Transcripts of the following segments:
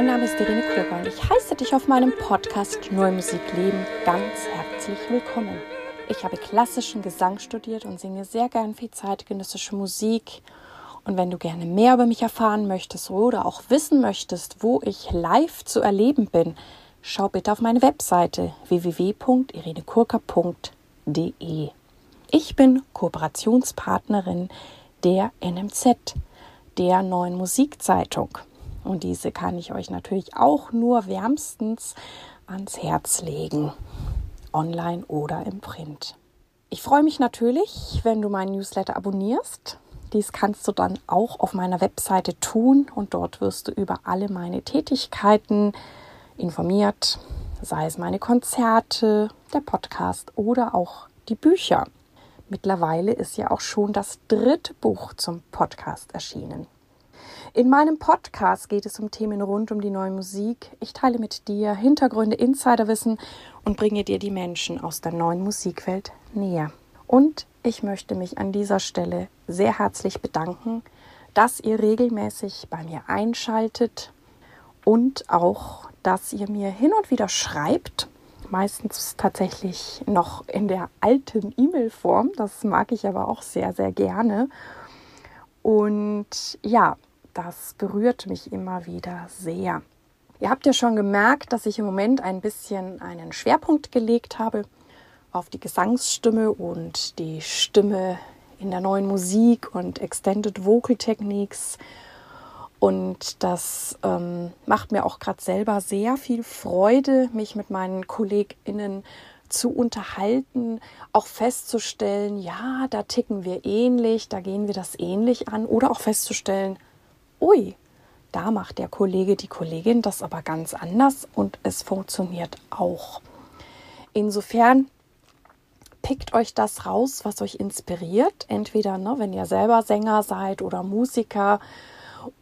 mein Name ist Irene Kröger und ich heiße dich auf meinem Podcast Neue Musik Leben ganz herzlich willkommen. Ich habe klassischen Gesang studiert und singe sehr gern viel zeitgenössische Musik. Und wenn du gerne mehr über mich erfahren möchtest oder auch wissen möchtest, wo ich live zu erleben bin, schau bitte auf meine Webseite www.irenekurka.de. Ich bin Kooperationspartnerin der NMZ, der neuen Musikzeitung. Und diese kann ich euch natürlich auch nur wärmstens ans Herz legen, online oder im Print. Ich freue mich natürlich, wenn du meinen Newsletter abonnierst. Dies kannst du dann auch auf meiner Webseite tun und dort wirst du über alle meine Tätigkeiten informiert, sei es meine Konzerte, der Podcast oder auch die Bücher. Mittlerweile ist ja auch schon das dritte Buch zum Podcast erschienen. In meinem Podcast geht es um Themen rund um die neue Musik. Ich teile mit dir Hintergründe, Insiderwissen und bringe dir die Menschen aus der neuen Musikwelt näher. Und ich möchte mich an dieser Stelle sehr herzlich bedanken, dass ihr regelmäßig bei mir einschaltet und auch, dass ihr mir hin und wieder schreibt. Meistens tatsächlich noch in der alten E-Mail-Form. Das mag ich aber auch sehr, sehr gerne. Und ja, das berührt mich immer wieder sehr. Ihr habt ja schon gemerkt, dass ich im Moment ein bisschen einen Schwerpunkt gelegt habe auf die Gesangsstimme und die Stimme in der neuen Musik und Extended Vocal Techniques. Und das ähm, macht mir auch gerade selber sehr viel Freude, mich mit meinen KollegInnen zu unterhalten, auch festzustellen, ja, da ticken wir ähnlich, da gehen wir das ähnlich an oder auch festzustellen, ui, da macht der Kollege, die Kollegin das aber ganz anders und es funktioniert auch. Insofern pickt euch das raus, was euch inspiriert. Entweder, ne, wenn ihr selber Sänger seid oder Musiker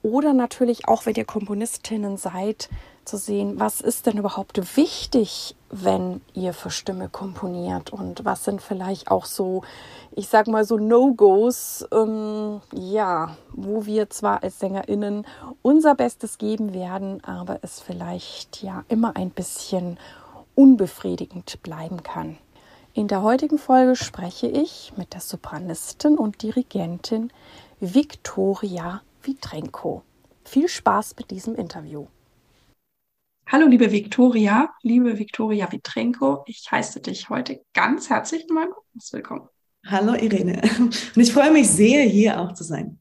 oder natürlich auch, wenn ihr Komponistinnen seid, zu sehen, was ist denn überhaupt wichtig, wenn ihr für Stimme komponiert und was sind vielleicht auch so, ich sag mal so No-Gos, ähm, ja, wo wir zwar als SängerInnen unser Bestes geben werden, aber es vielleicht ja immer ein bisschen unbefriedigend bleiben kann. In der heutigen Folge spreche ich mit der Sopranistin und Dirigentin Viktoria Vitrenko. Viel Spaß mit diesem Interview. Hallo, liebe Viktoria, liebe Viktoria Vitrenko, ich heiße dich heute ganz herzlich in meinem Podcast willkommen. Hallo, Irene. Und ich freue mich sehr, hier auch zu sein.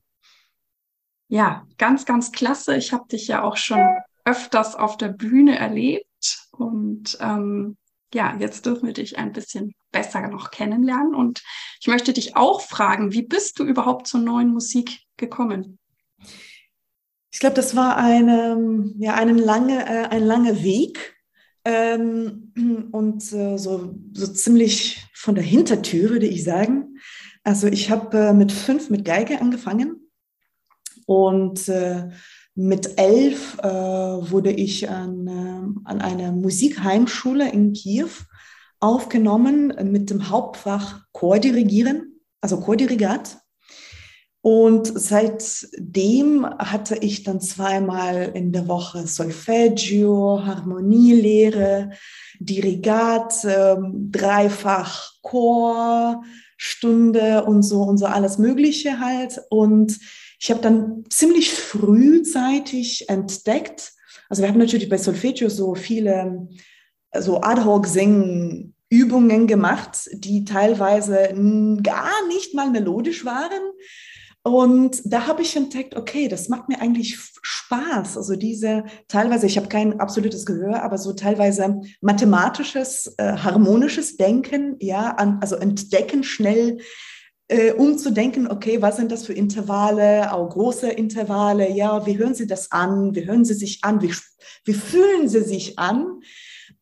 Ja, ganz, ganz klasse. Ich habe dich ja auch schon öfters auf der Bühne erlebt und ähm, ja, jetzt dürfen wir dich ein bisschen besser noch kennenlernen. Und ich möchte dich auch fragen, wie bist du überhaupt zur neuen Musik gekommen? Ich glaube, das war eine, ja, einen lange, äh, ein langer Weg ähm, und äh, so, so ziemlich von der Hintertür, würde ich sagen. Also ich habe äh, mit fünf mit Geige angefangen und äh, mit elf äh, wurde ich an, äh, an einer Musikheimschule in Kiew aufgenommen mit dem Hauptfach Chordirigieren, also Chordirigat. Und seitdem hatte ich dann zweimal in der Woche Solfeggio, Harmonielehre, Dirigat, ähm, dreifach Chor, und so und so alles Mögliche halt. Und ich habe dann ziemlich frühzeitig entdeckt, also wir haben natürlich bei Solfeggio so viele so Ad-hoc-Singen Übungen gemacht, die teilweise gar nicht mal melodisch waren, und da habe ich entdeckt, okay, das macht mir eigentlich Spaß. Also diese teilweise, ich habe kein absolutes Gehör, aber so teilweise mathematisches, äh, harmonisches Denken, ja, an, also entdecken schnell, äh, um zu denken, okay, was sind das für Intervalle, auch große Intervalle, ja, wie hören Sie das an, wie hören Sie sich an, wie, wie fühlen Sie sich an?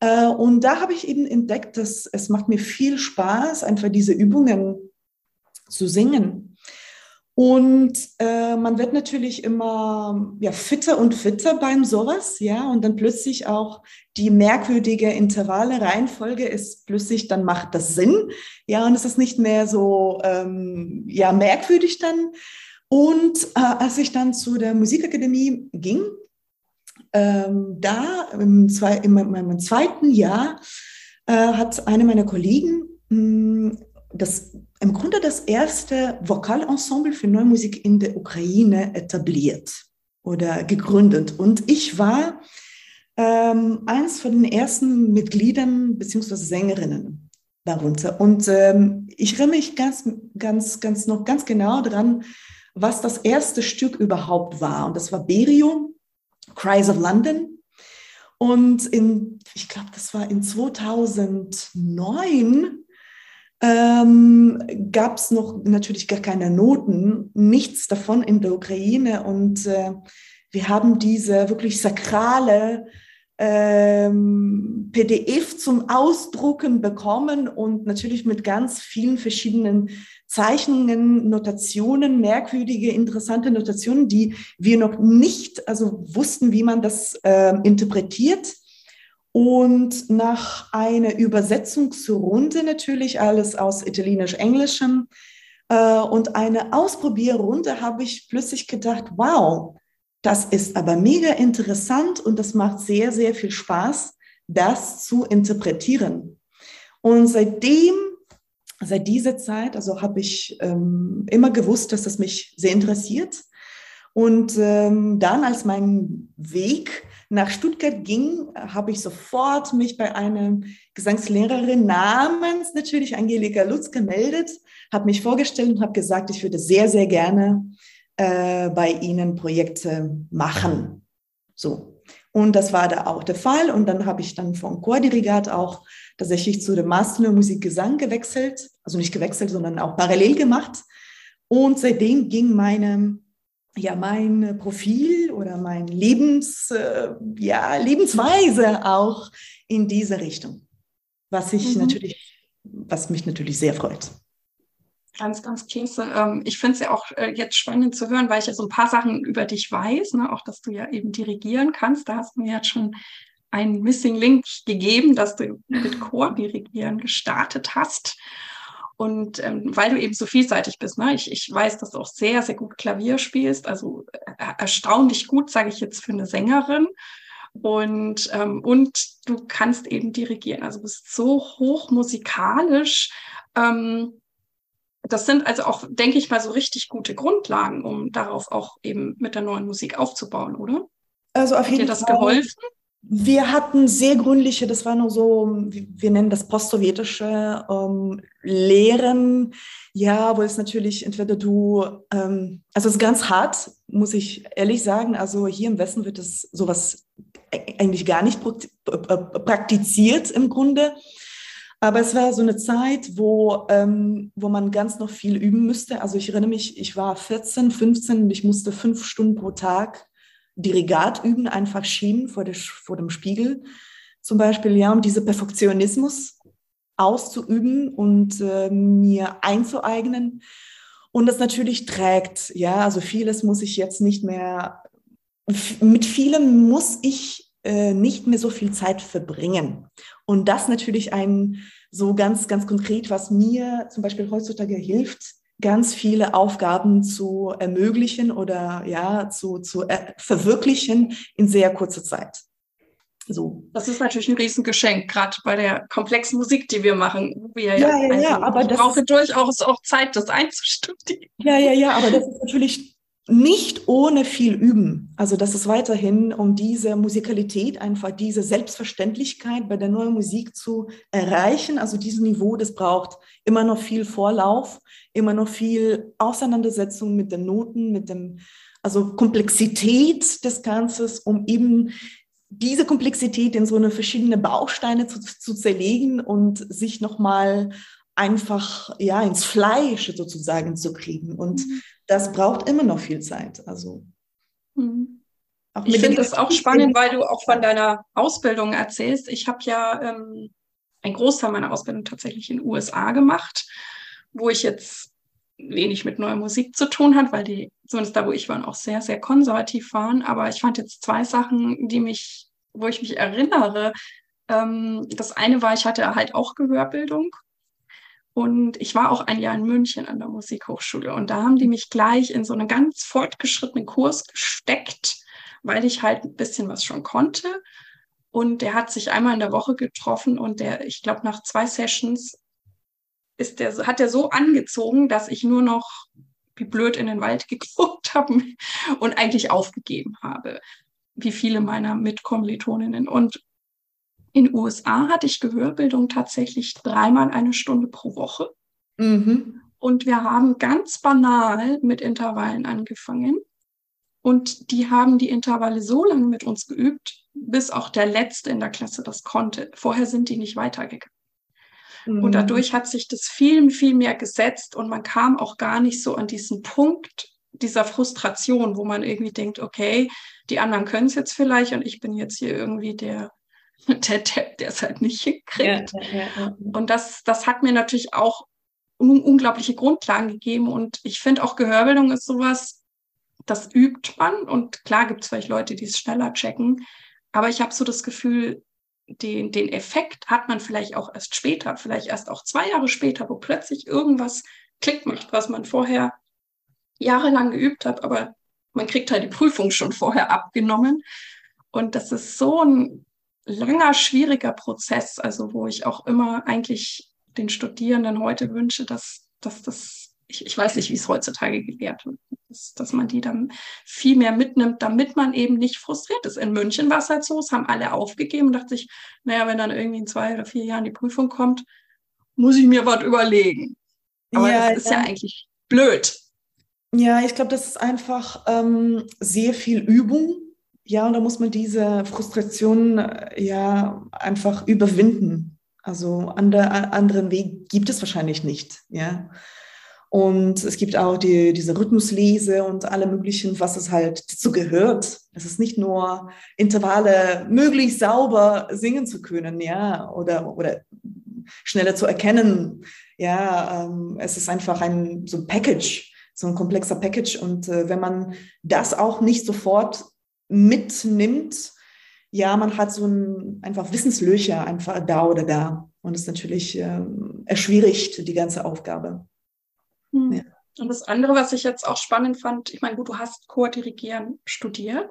Äh, und da habe ich eben entdeckt, dass es macht mir viel Spaß, einfach diese Übungen zu singen. Und äh, man wird natürlich immer ja, fitter und fitter beim sowas, ja, und dann plötzlich auch die merkwürdige Intervalle Reihenfolge ist plötzlich, dann macht das Sinn, ja, und es ist nicht mehr so ähm, ja merkwürdig dann. Und äh, als ich dann zu der Musikakademie ging, ähm, da im, zwei, in meinem zweiten Jahr äh, hat eine meiner Kollegen mh, hm, das, im Grunde das erste Vokalensemble für Neue Musik in der Ukraine etabliert oder gegründet. Und ich war ähm, eins von den ersten Mitgliedern bzw. Sängerinnen darunter. Und ähm, ich erinnere mich ganz, ganz, ganz noch ganz genau daran, was das erste Stück überhaupt war. Und das war Berio, Cries of London. Und in, ich glaube, das war in 2009 ähm, gab es noch natürlich gar keine Noten, nichts davon in der Ukraine. Und äh, wir haben diese wirklich sakrale ähm, PDF zum Ausdrucken bekommen und natürlich mit ganz vielen verschiedenen Zeichnungen, Notationen, merkwürdige, interessante Notationen, die wir noch nicht, also wussten, wie man das äh, interpretiert. Und nach einer Übersetzungsrunde natürlich alles aus Italienisch-Englischem äh, und eine Ausprobierrunde habe ich plötzlich gedacht, wow, das ist aber mega interessant und das macht sehr, sehr viel Spaß, das zu interpretieren. Und seitdem, seit dieser Zeit, also habe ich ähm, immer gewusst, dass das mich sehr interessiert. Und ähm, dann, als mein Weg nach Stuttgart ging, habe ich sofort mich bei einer Gesangslehrerin namens natürlich Angelika Lutz gemeldet, habe mich vorgestellt und habe gesagt, ich würde sehr, sehr gerne äh, bei ihnen Projekte machen. So. Und das war da auch der Fall. Und dann habe ich dann vom Chordirigat auch tatsächlich zu dem Master Musik Gesang gewechselt. Also nicht gewechselt, sondern auch parallel gemacht. Und seitdem ging meine, ja, mein Profil oder mein Lebens, äh, ja, Lebensweise auch in diese Richtung. Was ich mhm. natürlich, was mich natürlich sehr freut. Ganz, ganz klasse. Ähm, ich finde es ja auch äh, jetzt spannend zu hören, weil ich ja so ein paar Sachen über dich weiß, ne? auch dass du ja eben dirigieren kannst. Da hast du mir jetzt schon einen Missing Link gegeben, dass du mit Chor-Dirigieren gestartet hast. Und ähm, weil du eben so vielseitig bist, ne? ich, ich weiß, dass du auch sehr, sehr gut Klavier spielst, also äh, erstaunlich gut, sage ich jetzt für eine Sängerin. Und, ähm, und du kannst eben dirigieren, also bist so hoch musikalisch. Ähm, das sind also auch, denke ich mal, so richtig gute Grundlagen, um darauf auch eben mit der neuen Musik aufzubauen, oder? Also auf jeden Hat dir das Fall. geholfen? Wir hatten sehr gründliche, das war nur so, wir nennen das postsowjetische ähm, Lehren, ja, wo es natürlich entweder du, ähm, also es ist ganz hart, muss ich ehrlich sagen, also hier im Westen wird es sowas eigentlich gar nicht praktiziert im Grunde. Aber es war so eine Zeit, wo, ähm, wo man ganz noch viel üben müsste. Also ich erinnere mich, ich war 14, 15 und ich musste fünf Stunden pro Tag Dirigat üben, einfach schieben vor, der, vor dem Spiegel. Zum Beispiel, ja, um diese Perfektionismus auszuüben und äh, mir einzueignen. Und das natürlich trägt, ja, also vieles muss ich jetzt nicht mehr, mit vielem muss ich äh, nicht mehr so viel Zeit verbringen. Und das natürlich ein so ganz, ganz konkret, was mir zum Beispiel heutzutage hilft, ganz viele Aufgaben zu ermöglichen oder ja, zu, zu äh, verwirklichen in sehr kurzer Zeit. So. Das ist natürlich ein Riesengeschenk, gerade bei der komplexen Musik, die wir machen. Wir ja, ja, ja, aber ich brauche durchaus auch Zeit, das einzustudieren. Ja, ja, ja, aber das ist natürlich nicht ohne viel üben. Also das ist weiterhin, um diese Musikalität, einfach diese Selbstverständlichkeit bei der neuen Musik zu erreichen. Also dieses Niveau, das braucht immer noch viel Vorlauf, immer noch viel Auseinandersetzung mit den Noten, mit dem, also Komplexität des Ganzen, um eben diese Komplexität in so eine verschiedene Bausteine zu, zu zerlegen und sich nochmal einfach ja ins Fleisch sozusagen zu kriegen. Und mhm. Das braucht immer noch viel Zeit. Also mhm. ich finde das auch spannend, weil du auch von deiner Ausbildung erzählst. Ich habe ja ähm, einen Großteil meiner Ausbildung tatsächlich in den USA gemacht, wo ich jetzt wenig mit neuer Musik zu tun hat, weil die, zumindest da, wo ich war, auch sehr, sehr konservativ waren. Aber ich fand jetzt zwei Sachen, die mich, wo ich mich erinnere. Ähm, das eine war, ich hatte halt auch Gehörbildung und ich war auch ein Jahr in München an der Musikhochschule und da haben die mich gleich in so einen ganz fortgeschrittenen Kurs gesteckt, weil ich halt ein bisschen was schon konnte. Und der hat sich einmal in der Woche getroffen und der, ich glaube, nach zwei Sessions ist der, hat er so angezogen, dass ich nur noch wie blöd in den Wald geguckt habe und eigentlich aufgegeben habe, wie viele meiner Mitkommilitoninnen. Und in den USA hatte ich Gehörbildung tatsächlich dreimal eine Stunde pro Woche. Mhm. Und wir haben ganz banal mit Intervallen angefangen. Und die haben die Intervalle so lange mit uns geübt, bis auch der Letzte in der Klasse das konnte. Vorher sind die nicht weitergegangen. Mhm. Und dadurch hat sich das viel, viel mehr gesetzt und man kam auch gar nicht so an diesen Punkt dieser Frustration, wo man irgendwie denkt, okay, die anderen können es jetzt vielleicht und ich bin jetzt hier irgendwie der, der Depp, der es halt nicht hinkriegt. Ja, ja, und das, das hat mir natürlich auch un unglaubliche Grundlagen gegeben. Und ich finde auch Gehörbildung ist sowas, das übt man. Und klar gibt es vielleicht Leute, die es schneller checken. Aber ich habe so das Gefühl, den, den Effekt hat man vielleicht auch erst später, vielleicht erst auch zwei Jahre später, wo plötzlich irgendwas Klick macht, was man vorher jahrelang geübt hat, aber man kriegt halt die Prüfung schon vorher abgenommen. Und das ist so ein langer, schwieriger Prozess, also wo ich auch immer eigentlich den Studierenden heute wünsche, dass, dass das, ich, ich weiß nicht, wie es heutzutage gelehrt wird, dass, dass man die dann viel mehr mitnimmt, damit man eben nicht frustriert ist. In München war es halt so, es haben alle aufgegeben und dachte sich, naja, wenn dann irgendwie in zwei oder vier Jahren die Prüfung kommt, muss ich mir was überlegen. Aber ja, das ist ja. ja eigentlich blöd. Ja, ich glaube, das ist einfach ähm, sehr viel Übung. Ja, und da muss man diese Frustration äh, ja einfach überwinden. Also andere, anderen Weg gibt es wahrscheinlich nicht. Ja. Und es gibt auch die, diese Rhythmuslese und alle möglichen, was es halt dazu gehört. Es ist nicht nur Intervalle möglichst sauber singen zu können, ja, oder, oder schneller zu erkennen. Ja, ähm, es ist einfach ein so ein Package, so ein komplexer Package. Und äh, wenn man das auch nicht sofort mitnimmt, ja, man hat so ein einfach Wissenslöcher einfach da oder da. Und es natürlich äh, erschwierigt die ganze Aufgabe. Hm. Ja. Und das andere, was ich jetzt auch spannend fand, ich meine, gut, du hast Chordirigieren studiert,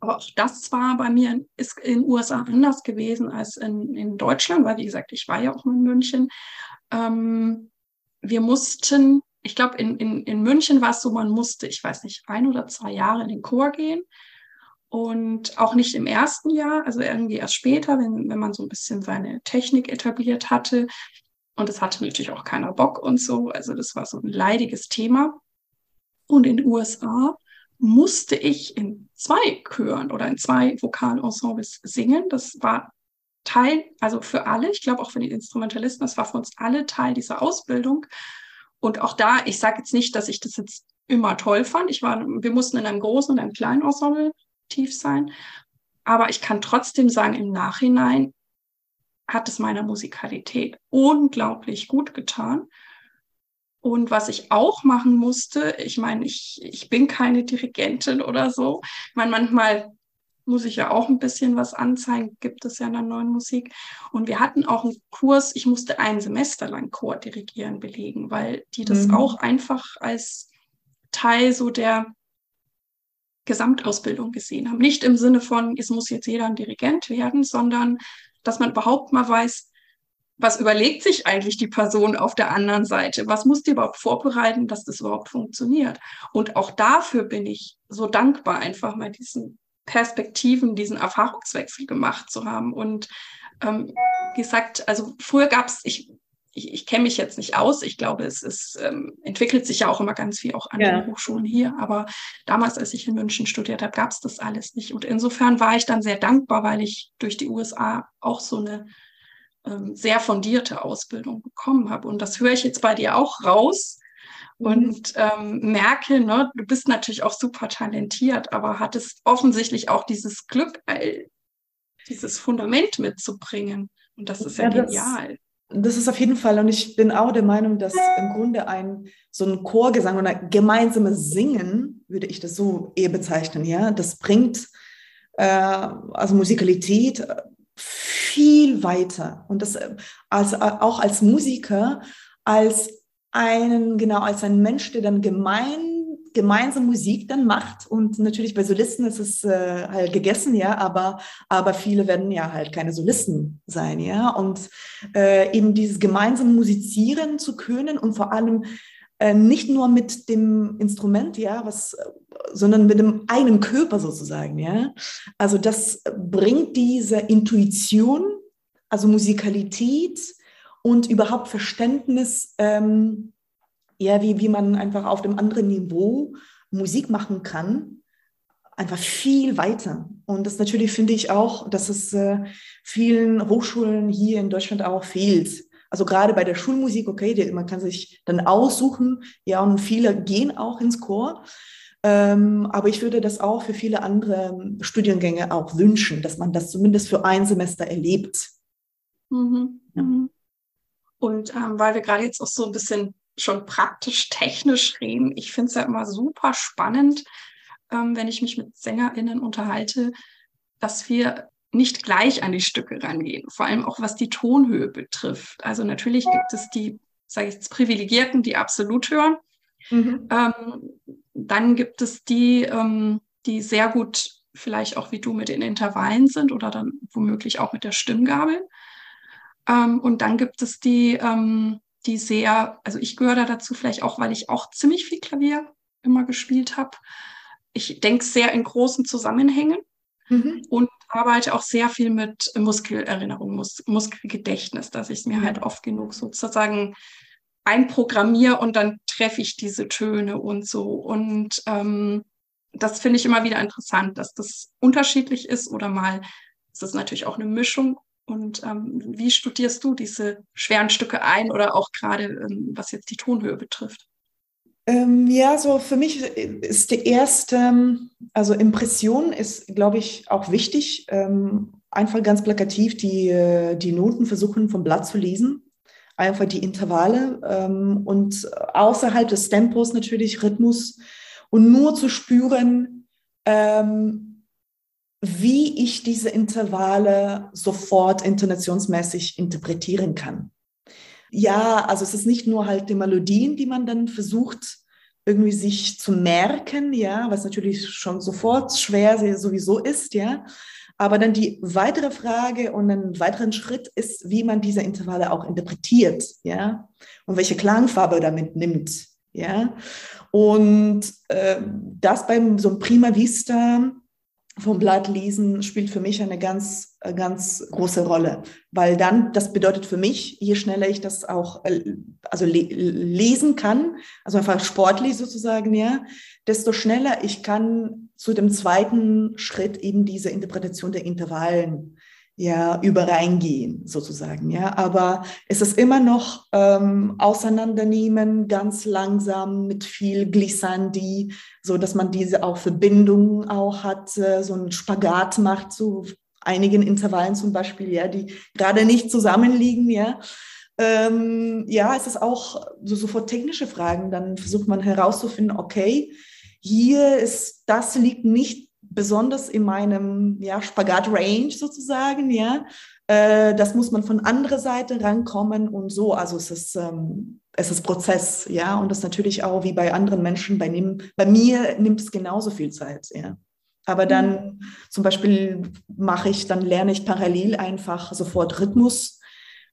aber auch das war bei mir ist in den USA anders gewesen als in, in Deutschland, weil wie gesagt, ich war ja auch in München. Ähm, wir mussten, ich glaube, in, in, in München war es so, man musste, ich weiß nicht, ein oder zwei Jahre in den Chor gehen und auch nicht im ersten Jahr, also irgendwie erst später, wenn, wenn man so ein bisschen seine Technik etabliert hatte. Und es hatte natürlich auch keiner Bock und so. Also das war so ein leidiges Thema. Und in den USA musste ich in zwei Chören oder in zwei Vokalensembles singen. Das war Teil, also für alle, ich glaube auch für die Instrumentalisten, das war für uns alle Teil dieser Ausbildung. Und auch da, ich sage jetzt nicht, dass ich das jetzt immer toll fand. Ich war, wir mussten in einem großen und einem kleinen Ensemble tief sein. Aber ich kann trotzdem sagen, im Nachhinein hat es meiner Musikalität unglaublich gut getan. Und was ich auch machen musste, ich meine, ich, ich bin keine Dirigentin oder so. Ich meine, manchmal muss ich ja auch ein bisschen was anzeigen, gibt es ja in der neuen Musik. Und wir hatten auch einen Kurs, ich musste ein Semester lang Chor dirigieren belegen, weil die das mhm. auch einfach als Teil so der Gesamtausbildung gesehen haben. Nicht im Sinne von, es muss jetzt jeder ein Dirigent werden, sondern dass man überhaupt mal weiß, was überlegt sich eigentlich die Person auf der anderen Seite? Was muss die überhaupt vorbereiten, dass das überhaupt funktioniert? Und auch dafür bin ich so dankbar, einfach mal diesen Perspektiven, diesen Erfahrungswechsel gemacht zu haben. Und ähm, gesagt, also früher gab es, ich ich, ich kenne mich jetzt nicht aus. Ich glaube, es ist, ähm, entwickelt sich ja auch immer ganz viel auch an ja. den Hochschulen hier. Aber damals, als ich in München studiert habe, gab es das alles nicht. Und insofern war ich dann sehr dankbar, weil ich durch die USA auch so eine ähm, sehr fundierte Ausbildung bekommen habe. Und das höre ich jetzt bei dir auch raus mhm. und ähm, merke, ne, du bist natürlich auch super talentiert, aber hattest offensichtlich auch dieses Glück, dieses Fundament mitzubringen. Und das ist ja, ja genial. Das das ist auf jeden Fall, und ich bin auch der Meinung, dass im Grunde ein so ein Chorgesang oder gemeinsames Singen, würde ich das so eher bezeichnen, ja, das bringt äh, also Musikalität viel weiter. Und das äh, als, auch als Musiker, als einen, genau, als ein Mensch, der dann gemeinsam gemeinsam Musik dann macht und natürlich bei Solisten ist es äh, halt gegessen, ja, aber, aber viele werden ja halt keine Solisten sein, ja, und äh, eben dieses gemeinsame Musizieren zu können und vor allem äh, nicht nur mit dem Instrument, ja, was, sondern mit dem eigenen Körper sozusagen, ja. Also das bringt diese Intuition, also Musikalität und überhaupt Verständnis, ähm, ja, wie, wie man einfach auf dem anderen Niveau Musik machen kann, einfach viel weiter. Und das natürlich finde ich auch, dass es äh, vielen Hochschulen hier in Deutschland auch fehlt. Also gerade bei der Schulmusik, okay, die, man kann sich dann aussuchen, ja, und viele gehen auch ins Chor. Ähm, aber ich würde das auch für viele andere Studiengänge auch wünschen, dass man das zumindest für ein Semester erlebt. Mhm. Ja. Mhm. Und ähm, weil wir gerade jetzt auch so ein bisschen schon praktisch technisch reden, ich finde es ja immer super spannend, ähm, wenn ich mich mit SängerInnen unterhalte, dass wir nicht gleich an die Stücke rangehen, vor allem auch was die Tonhöhe betrifft. Also natürlich gibt es die, sage ich jetzt, Privilegierten, die absolut hören. Mhm. Ähm, dann gibt es die, ähm, die sehr gut vielleicht auch wie du mit den Intervallen sind oder dann womöglich auch mit der Stimmgabel. Ähm, und dann gibt es die, ähm, die sehr, also ich gehöre da dazu vielleicht auch, weil ich auch ziemlich viel Klavier immer gespielt habe. Ich denke sehr in großen Zusammenhängen mhm. und arbeite auch sehr viel mit Muskelerinnerung, Mus Muskelgedächtnis, dass ich es mir halt oft genug sozusagen einprogrammiere und dann treffe ich diese Töne und so. Und ähm, das finde ich immer wieder interessant, dass das unterschiedlich ist oder mal ist es natürlich auch eine Mischung. Und ähm, wie studierst du diese schweren Stücke ein oder auch gerade ähm, was jetzt die Tonhöhe betrifft? Ähm, ja, so für mich ist die erste, also Impression ist, glaube ich, auch wichtig. Ähm, einfach ganz plakativ die, äh, die Noten versuchen vom Blatt zu lesen. Einfach die Intervalle ähm, und außerhalb des Tempos natürlich Rhythmus und nur zu spüren, ähm, wie ich diese Intervalle sofort intonationsmäßig interpretieren kann ja, also es ist nicht nur halt die Melodien, die man dann versucht irgendwie sich zu merken, ja, was natürlich schon sofort schwer sowieso ist, ja. Aber dann die weitere Frage und einen weiteren Schritt ist, wie man diese Intervalle auch interpretiert, ja, und welche Klangfarbe damit nimmt, ja. Und äh, das beim so einem Prima Vista vom Blatt lesen spielt für mich eine ganz, äh, ganz große Rolle, weil dann, das bedeutet für mich, je schneller ich das auch äh, also le lesen kann, also einfach sportlich sozusagen, ja, desto schneller ich kann zu dem zweiten Schritt eben diese Interpretation der Intervallen ja übereingehen sozusagen ja. Aber es ist immer noch ähm, auseinandernehmen ganz langsam mit viel Glissandi so dass man diese auch Verbindungen auch hat äh, so einen Spagat macht zu einigen Intervallen zum Beispiel ja die gerade nicht zusammenliegen ja. Ähm, ja es ist auch so sofort technische Fragen. Dann versucht man herauszufinden okay hier ist das liegt nicht besonders in meinem ja, Spagat-Range sozusagen, ja. Äh, das muss man von anderer Seite rankommen und so. Also es ist, ähm, es ist Prozess, ja. Und das natürlich auch wie bei anderen Menschen, bei, nehm, bei mir nimmt es genauso viel Zeit, ja. Aber dann mhm. zum Beispiel mache ich, dann lerne ich parallel einfach sofort Rhythmus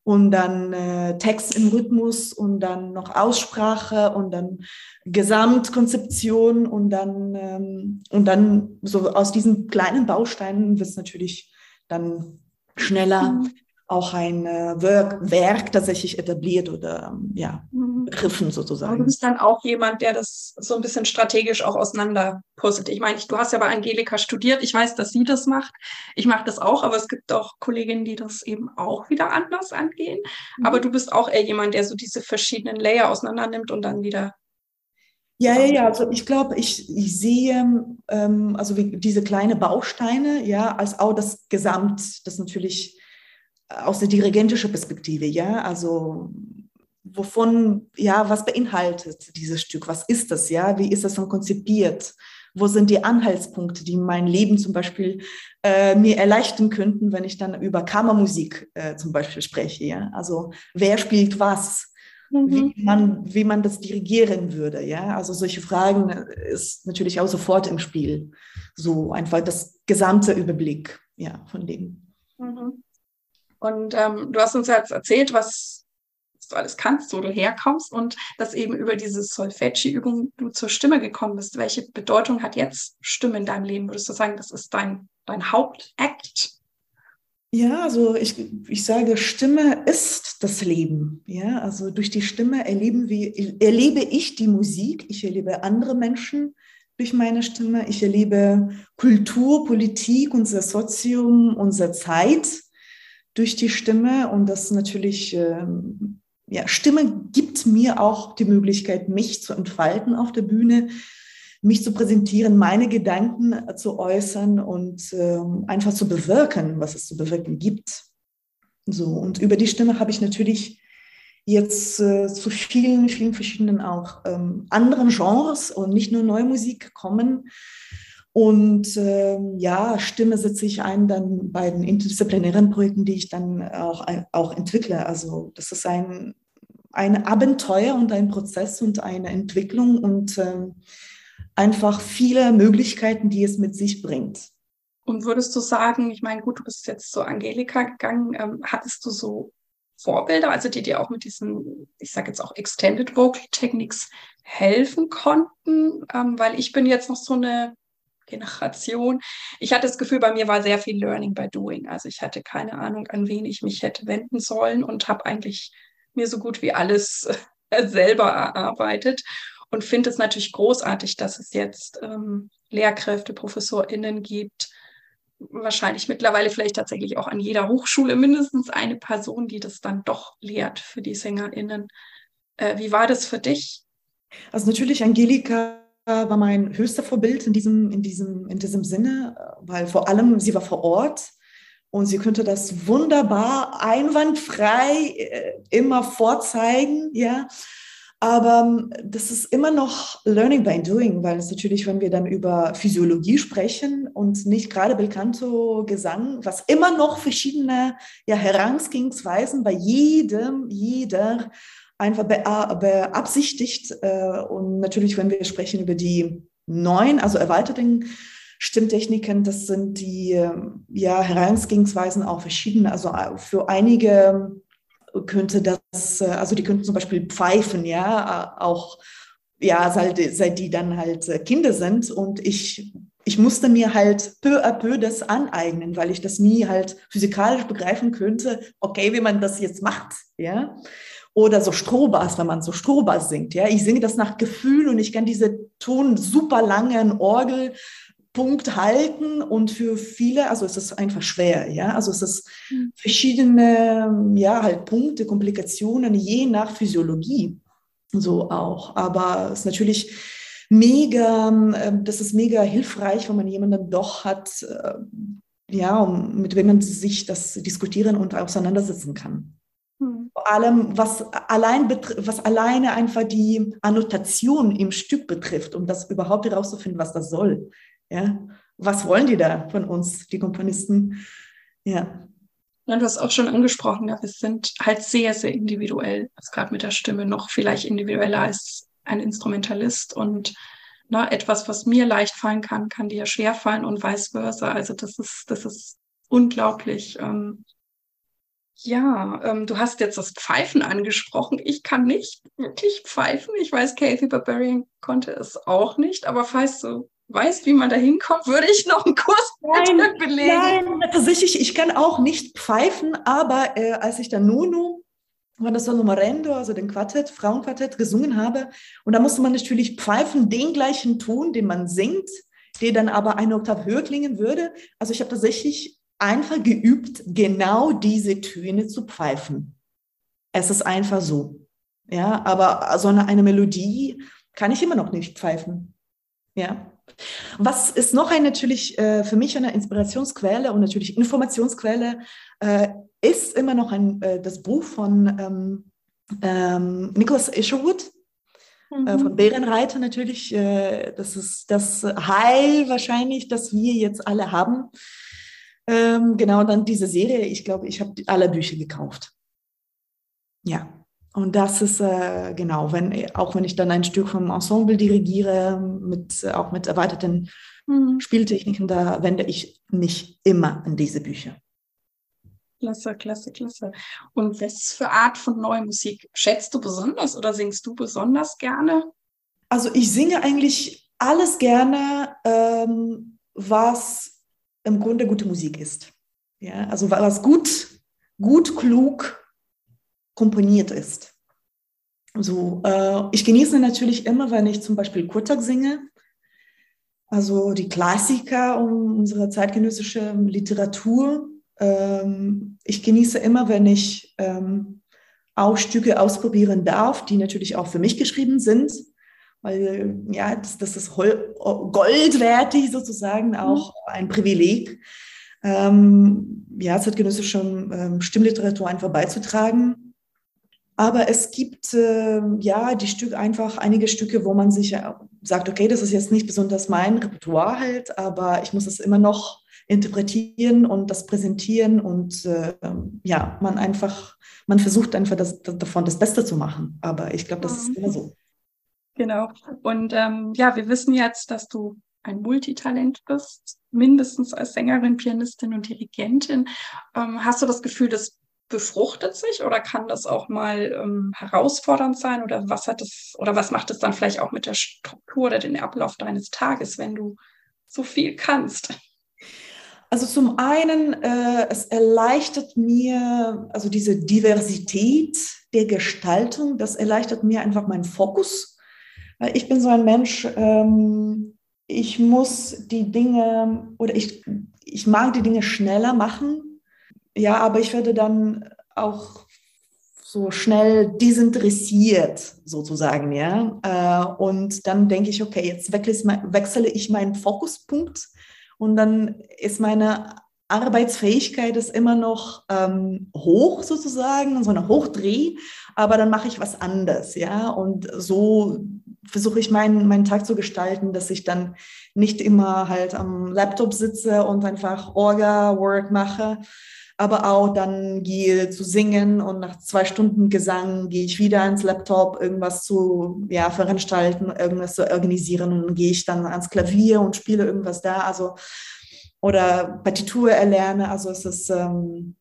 und dann äh, Text im Rhythmus und dann noch Aussprache und dann Gesamtkonzeption und dann, ähm, und dann so aus diesen kleinen Bausteinen wird es natürlich dann schneller mhm auch ein äh, Werk, Werk tatsächlich etabliert oder ja, mhm. Begriffen sozusagen. Aber du bist dann auch jemand, der das so ein bisschen strategisch auch auseinanderpuzzelt. Ich meine, du hast ja bei Angelika studiert. Ich weiß, dass sie das macht. Ich mache das auch, aber es gibt auch Kolleginnen, die das eben auch wieder anders angehen. Mhm. Aber du bist auch eher jemand, der so diese verschiedenen Layer auseinander nimmt und dann wieder ja, ja, ja. Also ich glaube, ich, ich sehe ähm, also wie diese kleine Bausteine, ja, als auch das Gesamt, das natürlich aus der dirigentischen Perspektive, ja, also wovon, ja, was beinhaltet dieses Stück, was ist das, ja, wie ist das dann konzipiert, wo sind die Anhaltspunkte, die mein Leben zum Beispiel äh, mir erleichtern könnten, wenn ich dann über Kammermusik äh, zum Beispiel spreche, ja, also wer spielt was, mhm. wie, man, wie man das dirigieren würde. Ja? Also solche Fragen ist natürlich auch sofort im Spiel. So einfach das gesamte Überblick ja, von dem. Mhm. Und ähm, du hast uns jetzt erzählt, was du alles kannst, wo du herkommst und dass eben über diese Solfeggi-Übung du zur Stimme gekommen bist. Welche Bedeutung hat jetzt Stimme in deinem Leben? Würdest du sagen, das ist dein, dein Hauptakt? Ja, also ich, ich sage, Stimme ist das Leben. Ja, also durch die Stimme erleben wir, erlebe ich die Musik, ich erlebe andere Menschen durch meine Stimme, ich erlebe Kultur, Politik, unser Sozium, unsere Zeit durch die Stimme und das natürlich, ähm, ja, Stimme gibt mir auch die Möglichkeit, mich zu entfalten auf der Bühne, mich zu präsentieren, meine Gedanken äh, zu äußern und äh, einfach zu bewirken, was es zu bewirken gibt. So, und über die Stimme habe ich natürlich jetzt äh, zu vielen, vielen verschiedenen auch ähm, anderen Genres und nicht nur neue Musik kommen. Und ähm, ja, Stimme setze ich ein dann bei den interdisziplinären Projekten, die ich dann auch, auch entwickle. Also das ist ein, ein Abenteuer und ein Prozess und eine Entwicklung und ähm, einfach viele Möglichkeiten, die es mit sich bringt. Und würdest du sagen, ich meine, gut, du bist jetzt zu Angelika gegangen, ähm, hattest du so Vorbilder, also die dir auch mit diesen, ich sage jetzt auch Extended Vocal Techniques helfen konnten? Ähm, weil ich bin jetzt noch so eine Generation. Ich hatte das Gefühl, bei mir war sehr viel Learning by Doing. Also ich hatte keine Ahnung, an wen ich mich hätte wenden sollen und habe eigentlich mir so gut wie alles selber erarbeitet und finde es natürlich großartig, dass es jetzt ähm, Lehrkräfte, ProfessorInnen gibt. Wahrscheinlich mittlerweile vielleicht tatsächlich auch an jeder Hochschule mindestens eine Person, die das dann doch lehrt für die SängerInnen. Äh, wie war das für dich? Also natürlich, Angelika war mein höchster Vorbild in diesem, in diesem, in diesem Sinne, weil vor allem sie war vor Ort und sie könnte das wunderbar, einwandfrei äh, immer vorzeigen, ja. Aber ähm, das ist immer noch Learning by Doing, weil es natürlich, wenn wir dann über Physiologie sprechen und nicht gerade Belcanto Gesang, was immer noch verschiedene ja, Herangehensweisen bei jedem, jeder einfach beabsichtigt. Äh, und natürlich, wenn wir sprechen über die neuen, also erweiterten Stimmtechniken, das sind die ähm, ja, Herangehensweisen auch verschiedene. Also äh, für einige könnte das, äh, also die könnten zum Beispiel pfeifen, ja, auch ja, seit, seit die dann halt Kinder sind. Und ich, ich musste mir halt peu à peu das aneignen, weil ich das nie halt physikalisch begreifen könnte, okay, wie man das jetzt macht, ja. Oder so Strohbass, wenn man so Strohbass singt, ja. Ich singe das nach Gefühl und ich kann diese Ton super langen Orgel Punkt halten und für viele, also es ist einfach schwer, ja, also es ist hm. verschiedene, ja, halt Punkte, Komplikationen, je nach Physiologie, so auch, aber es ist natürlich mega, ähm, das ist mega hilfreich, wenn man jemanden doch hat, äh, ja, mit wem man sich das diskutieren und auseinandersetzen kann. Hm. Vor allem, was, allein was alleine einfach die Annotation im Stück betrifft, um das überhaupt herauszufinden, was das soll. Ja, was wollen die da von uns, die Komponisten? Ja. Ja, du hast auch schon angesprochen, ja, wir sind halt sehr, sehr individuell, also gerade mit der Stimme noch vielleicht individueller als ein Instrumentalist und na, ne, etwas, was mir leicht fallen kann, kann dir schwer fallen und vice versa. Also das ist, das ist unglaublich. Ähm, ja, ähm, du hast jetzt das Pfeifen angesprochen. Ich kann nicht wirklich pfeifen. Ich weiß, Kathy Barbarian konnte es auch nicht, aber falls du weiß, wie man da hinkommt, würde ich noch einen Kurs nein, belegen. Nein, tatsächlich, ich kann auch nicht pfeifen, aber äh, als ich dann Nunu war das Solo Morendo, also den Quartett, Frauenquartett, gesungen habe. Und da musste man natürlich pfeifen, den gleichen Ton, den man singt, der dann aber eine Oktav höher klingen würde. Also ich habe tatsächlich einfach geübt, genau diese Töne zu pfeifen. Es ist einfach so. Ja, aber so eine, eine Melodie kann ich immer noch nicht pfeifen. Ja. Was ist noch ein natürlich äh, für mich eine Inspirationsquelle und natürlich Informationsquelle, äh, ist immer noch ein, äh, das Buch von ähm, ähm, Nicholas Isherwood, äh, mhm. von Bärenreiter natürlich. Äh, das ist das Heil wahrscheinlich, das wir jetzt alle haben. Ähm, genau, dann diese Serie, ich glaube, ich habe alle Bücher gekauft. Ja. Und das ist äh, genau, wenn, auch wenn ich dann ein Stück vom Ensemble dirigiere, mit, auch mit erweiterten mhm. Spieltechniken, da wende ich mich immer an diese Bücher. Klasse, klasse, klasse. Und was für Art von neue Musik schätzt du besonders oder singst du besonders gerne? Also ich singe eigentlich alles gerne, ähm, was im Grunde gute Musik ist. Ja, also was gut, gut, klug komponiert ist. So, äh, ich genieße natürlich immer, wenn ich zum Beispiel Kurtak singe, also die Klassiker unserer zeitgenössischen Literatur ähm, ich genieße immer, wenn ich ähm, auch Stücke ausprobieren darf, die natürlich auch für mich geschrieben sind, weil ja, das, das ist goldwertig sozusagen, auch mhm. ein Privileg, ähm, ja, zeitgenössische ähm, Stimmliteratur einfach beizutragen. Aber es gibt äh, ja die Stücke einfach einige Stücke, wo man sich sagt, okay, das ist jetzt nicht besonders mein Repertoire halt, aber ich muss es immer noch interpretieren und das präsentieren und äh, ja, man einfach, man versucht einfach das, das, davon das Beste zu machen. Aber ich glaube, das ist immer so. Genau. Und ähm, ja, wir wissen jetzt, dass du ein Multitalent bist, mindestens als Sängerin, Pianistin und Dirigentin. Ähm, hast du das Gefühl, das befruchtet sich oder kann das auch mal ähm, herausfordernd sein oder was hat es oder was macht es dann vielleicht auch mit der Struktur oder den Ablauf deines Tages, wenn du so viel kannst? Also zum einen, äh, es erleichtert mir, also diese Diversität der Gestaltung, das erleichtert mir einfach meinen Fokus. Ich bin so ein Mensch, ähm, ich muss die Dinge oder ich, ich mag die Dinge schneller machen. Ja, aber ich werde dann auch so schnell desinteressiert sozusagen, ja. Äh, und dann denke ich, okay, jetzt wechsle ich meinen Fokuspunkt und dann ist meine Arbeitsfähigkeit ist immer noch ähm, hoch sozusagen, so eine Hochdreh, aber dann mache ich was anderes, ja. Und so versuche ich meinen, meinen Tag zu gestalten, dass ich dann nicht immer halt am Laptop sitze und einfach Orga-Work mache, aber auch dann gehe zu singen und nach zwei Stunden Gesang gehe ich wieder ans Laptop, irgendwas zu ja, veranstalten, irgendwas zu organisieren und dann gehe ich dann ans Klavier und spiele irgendwas da, also oder Partitur erlerne, also es ist ähm,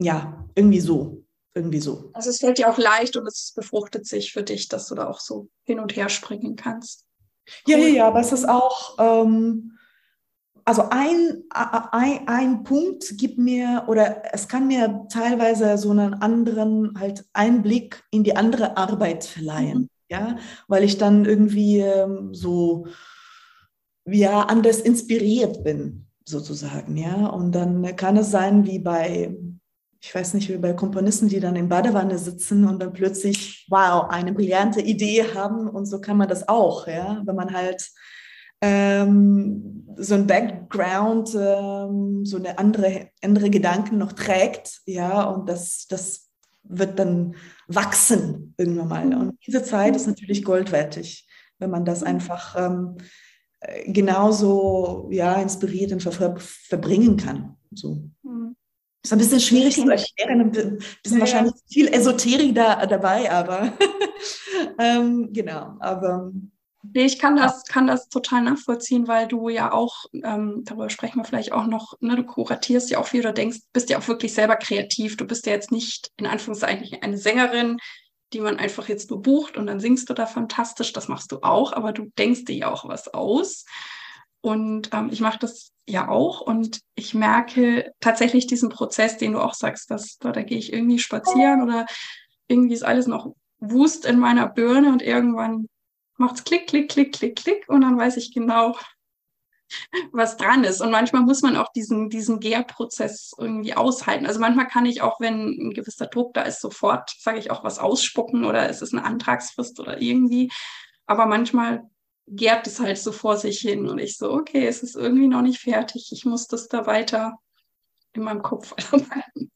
ja irgendwie so, irgendwie so. Also es fällt dir auch leicht und es befruchtet sich für dich, dass du da auch so hin und her springen kannst. Ja, ja, ja, aber es ist auch ähm, also ein, ein, ein Punkt gibt mir oder es kann mir teilweise so einen anderen halt Einblick in die andere Arbeit verleihen, mhm. ja, weil ich dann irgendwie ähm, so ja anders inspiriert bin sozusagen, ja, und dann kann es sein wie bei ich weiß nicht, wie bei Komponisten, die dann in Badewanne sitzen und dann plötzlich, wow, eine brillante Idee haben und so kann man das auch, ja, wenn man halt ähm, so ein Background, ähm, so eine andere, andere Gedanken noch trägt, ja, und das, das wird dann wachsen irgendwann mal. Und diese Zeit ist natürlich goldwertig, wenn man das einfach ähm, genauso ja, inspiriert und ver verbringen kann. So. Mhm. Ist ein bisschen schwierig zu erklären, ein bisschen ja. wahrscheinlich viel Esoterik da, dabei, aber ähm, genau, aber Nee, ich kann das, kann das total nachvollziehen, weil du ja auch, ähm, darüber sprechen wir vielleicht auch noch, ne, du kuratierst ja auch viel oder denkst, bist ja auch wirklich selber kreativ. Du bist ja jetzt nicht in Anführungszeichen eine Sängerin, die man einfach jetzt nur bucht und dann singst du da fantastisch. Das machst du auch, aber du denkst dir ja auch was aus. Und ähm, ich mache das ja auch und ich merke tatsächlich diesen Prozess, den du auch sagst, dass da, da gehe ich irgendwie spazieren oder irgendwie ist alles noch Wust in meiner Birne und irgendwann macht es klick, klick, klick, klick, klick und dann weiß ich genau, was dran ist. Und manchmal muss man auch diesen, diesen Gärprozess irgendwie aushalten. Also manchmal kann ich auch, wenn ein gewisser Druck da ist, sofort, sage ich auch, was ausspucken oder es ist eine Antragsfrist oder irgendwie. Aber manchmal gärt es halt so vor sich hin und ich so, okay, es ist irgendwie noch nicht fertig. Ich muss das da weiter in meinem Kopf arbeiten.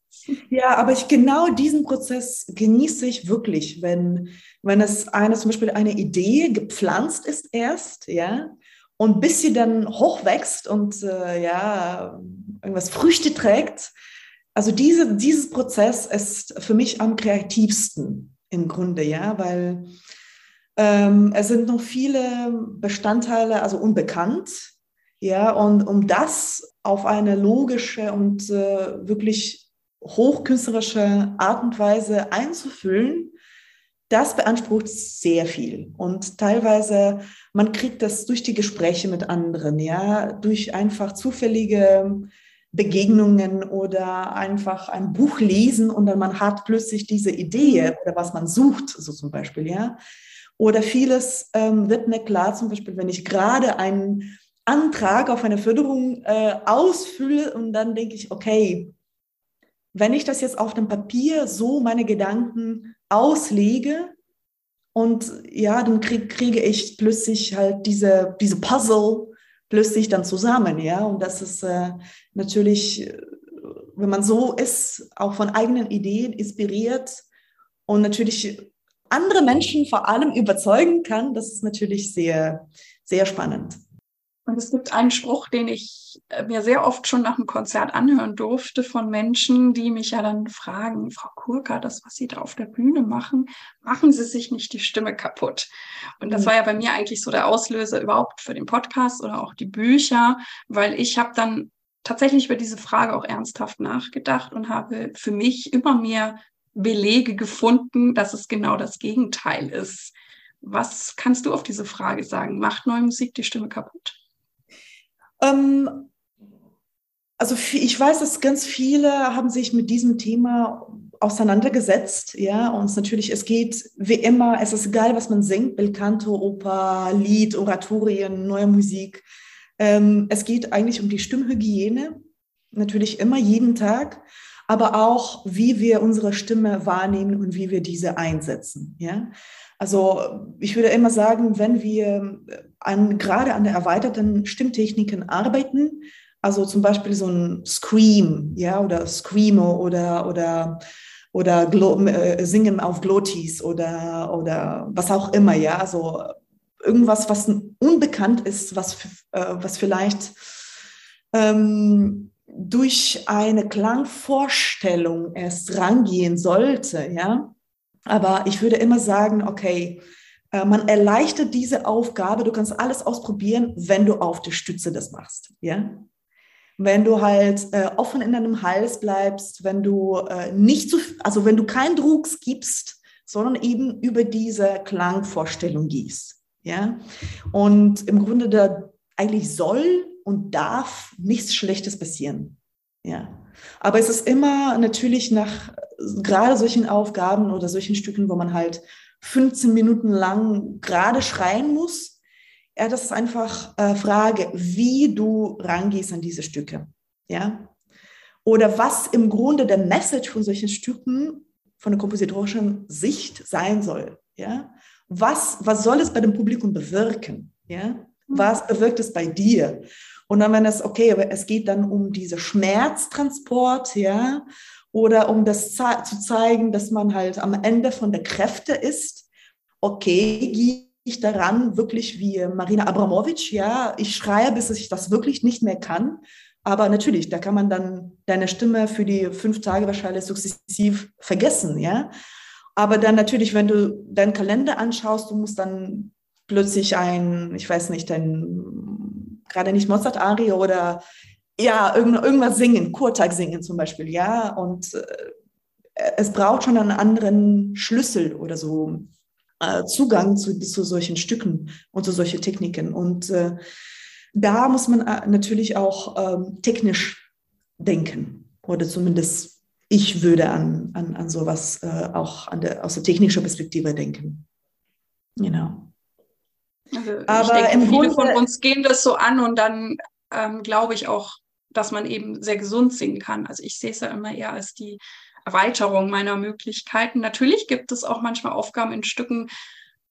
Ja, aber ich genau diesen Prozess genieße ich wirklich, wenn, wenn es eine zum Beispiel eine Idee gepflanzt ist erst, ja, und bis sie dann hochwächst und äh, ja, irgendwas Früchte trägt. Also diese, dieses Prozess ist für mich am kreativsten. im Grunde, ja, weil ähm, es sind noch viele Bestandteile, also unbekannt, ja, und um das auf eine logische und äh, wirklich hochkünstlerische Art und Weise einzufüllen, das beansprucht sehr viel. Und teilweise, man kriegt das durch die Gespräche mit anderen, ja, durch einfach zufällige Begegnungen oder einfach ein Buch lesen und dann man hat plötzlich diese Idee oder was man sucht, so zum Beispiel, ja. Oder vieles ähm, wird mir klar, zum Beispiel, wenn ich gerade einen Antrag auf eine Förderung äh, ausfülle und dann denke ich, okay, wenn ich das jetzt auf dem Papier so meine Gedanken auslege und ja, dann krieg, kriege ich plötzlich halt diese, diese Puzzle plötzlich dann zusammen, ja, und das ist äh, natürlich, wenn man so ist, auch von eigenen Ideen inspiriert und natürlich andere Menschen vor allem überzeugen kann, das ist natürlich sehr, sehr spannend. Und es gibt einen Spruch, den ich äh, mir sehr oft schon nach dem Konzert anhören durfte von Menschen, die mich ja dann fragen, Frau Kurka, das, was Sie da auf der Bühne machen, machen Sie sich nicht die Stimme kaputt. Und das mhm. war ja bei mir eigentlich so der Auslöser überhaupt für den Podcast oder auch die Bücher, weil ich habe dann tatsächlich über diese Frage auch ernsthaft nachgedacht und habe für mich immer mehr Belege gefunden, dass es genau das Gegenteil ist. Was kannst du auf diese Frage sagen? Macht neue Musik die Stimme kaputt? Ähm, also ich weiß, dass ganz viele haben sich mit diesem Thema auseinandergesetzt, ja, und natürlich, es geht wie immer, es ist egal, was man singt, Belcanto, Oper, Lied, Oratorien, neue Musik. Ähm, es geht eigentlich um die Stimmhygiene, natürlich immer jeden Tag, aber auch, wie wir unsere Stimme wahrnehmen und wie wir diese einsetzen, ja. Also ich würde immer sagen, wenn wir an, gerade an der erweiterten Stimmtechniken arbeiten, also zum Beispiel so ein Scream, ja, oder Screamo oder, oder, oder Glo äh, Singen auf Glottis oder, oder was auch immer, ja, also irgendwas, was unbekannt ist, was, äh, was vielleicht ähm, durch eine Klangvorstellung erst rangehen sollte, ja, aber ich würde immer sagen, okay, man erleichtert diese Aufgabe, du kannst alles ausprobieren, wenn du auf der Stütze das machst. Ja? Wenn du halt äh, offen in deinem Hals bleibst, wenn du äh, nicht so, also wenn du keinen Druck gibst, sondern eben über diese Klangvorstellung gehst. Ja? Und im Grunde da eigentlich soll und darf nichts Schlechtes passieren. Ja. Aber es ist immer natürlich nach gerade solchen Aufgaben oder solchen Stücken, wo man halt 15 Minuten lang gerade schreien muss. Ja, das ist einfach äh, Frage, wie du rangehst an diese Stücke. Ja? Oder was im Grunde der Message von solchen Stücken von der kompositorischen Sicht sein soll. Ja? Was, was soll es bei dem Publikum bewirken? Ja? Was bewirkt es bei dir? Und dann, wenn es, okay, aber es geht dann um diese Schmerztransport, ja, oder um das zu zeigen, dass man halt am Ende von der Kräfte ist. Okay, gehe ich daran wirklich wie Marina Abramovic, ja, ich schreie, bis ich das wirklich nicht mehr kann. Aber natürlich, da kann man dann deine Stimme für die fünf Tage wahrscheinlich sukzessiv vergessen, ja. Aber dann natürlich, wenn du deinen Kalender anschaust, du musst dann plötzlich ein, ich weiß nicht, ein, gerade nicht Mozart-Arie oder ja, irgend, irgendwas singen, Kurtag singen zum Beispiel, ja. Und äh, es braucht schon einen anderen Schlüssel oder so äh, Zugang zu, zu solchen Stücken und zu solchen Techniken. Und äh, da muss man äh, natürlich auch ähm, technisch denken. Oder zumindest ich würde an, an, an sowas äh, auch an der, aus der technischen Perspektive denken. Genau. Also Aber denke, viele Grunde, von uns gehen das so an und dann ähm, glaube ich auch, dass man eben sehr gesund singen kann. Also ich sehe es ja immer eher als die Erweiterung meiner Möglichkeiten. Natürlich gibt es auch manchmal Aufgaben in Stücken,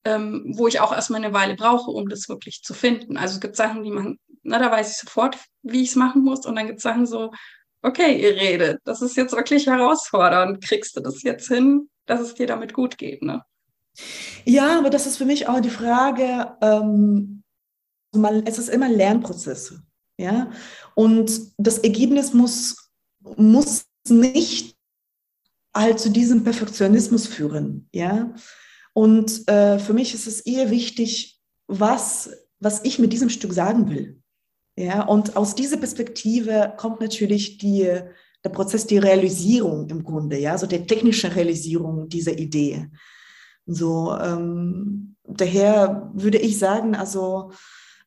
ähm, wo ich auch erstmal eine Weile brauche, um das wirklich zu finden. Also es gibt Sachen, die man, na, da weiß ich sofort, wie ich es machen muss. Und dann gibt es Sachen so, okay, ihr redet, das ist jetzt wirklich herausfordernd. Kriegst du das jetzt hin, dass es dir damit gut geht, ne? Ja, aber das ist für mich auch die Frage, ähm, es ist immer Lernprozesse. Ja? Und das Ergebnis muss, muss nicht halt zu diesem Perfektionismus führen, ja. Und äh, für mich ist es eher wichtig, was, was ich mit diesem Stück sagen will. Ja, und aus dieser Perspektive kommt natürlich die, der Prozess die Realisierung im Grunde, ja, also der technische Realisierung dieser Idee. So, ähm, daher würde ich sagen, also,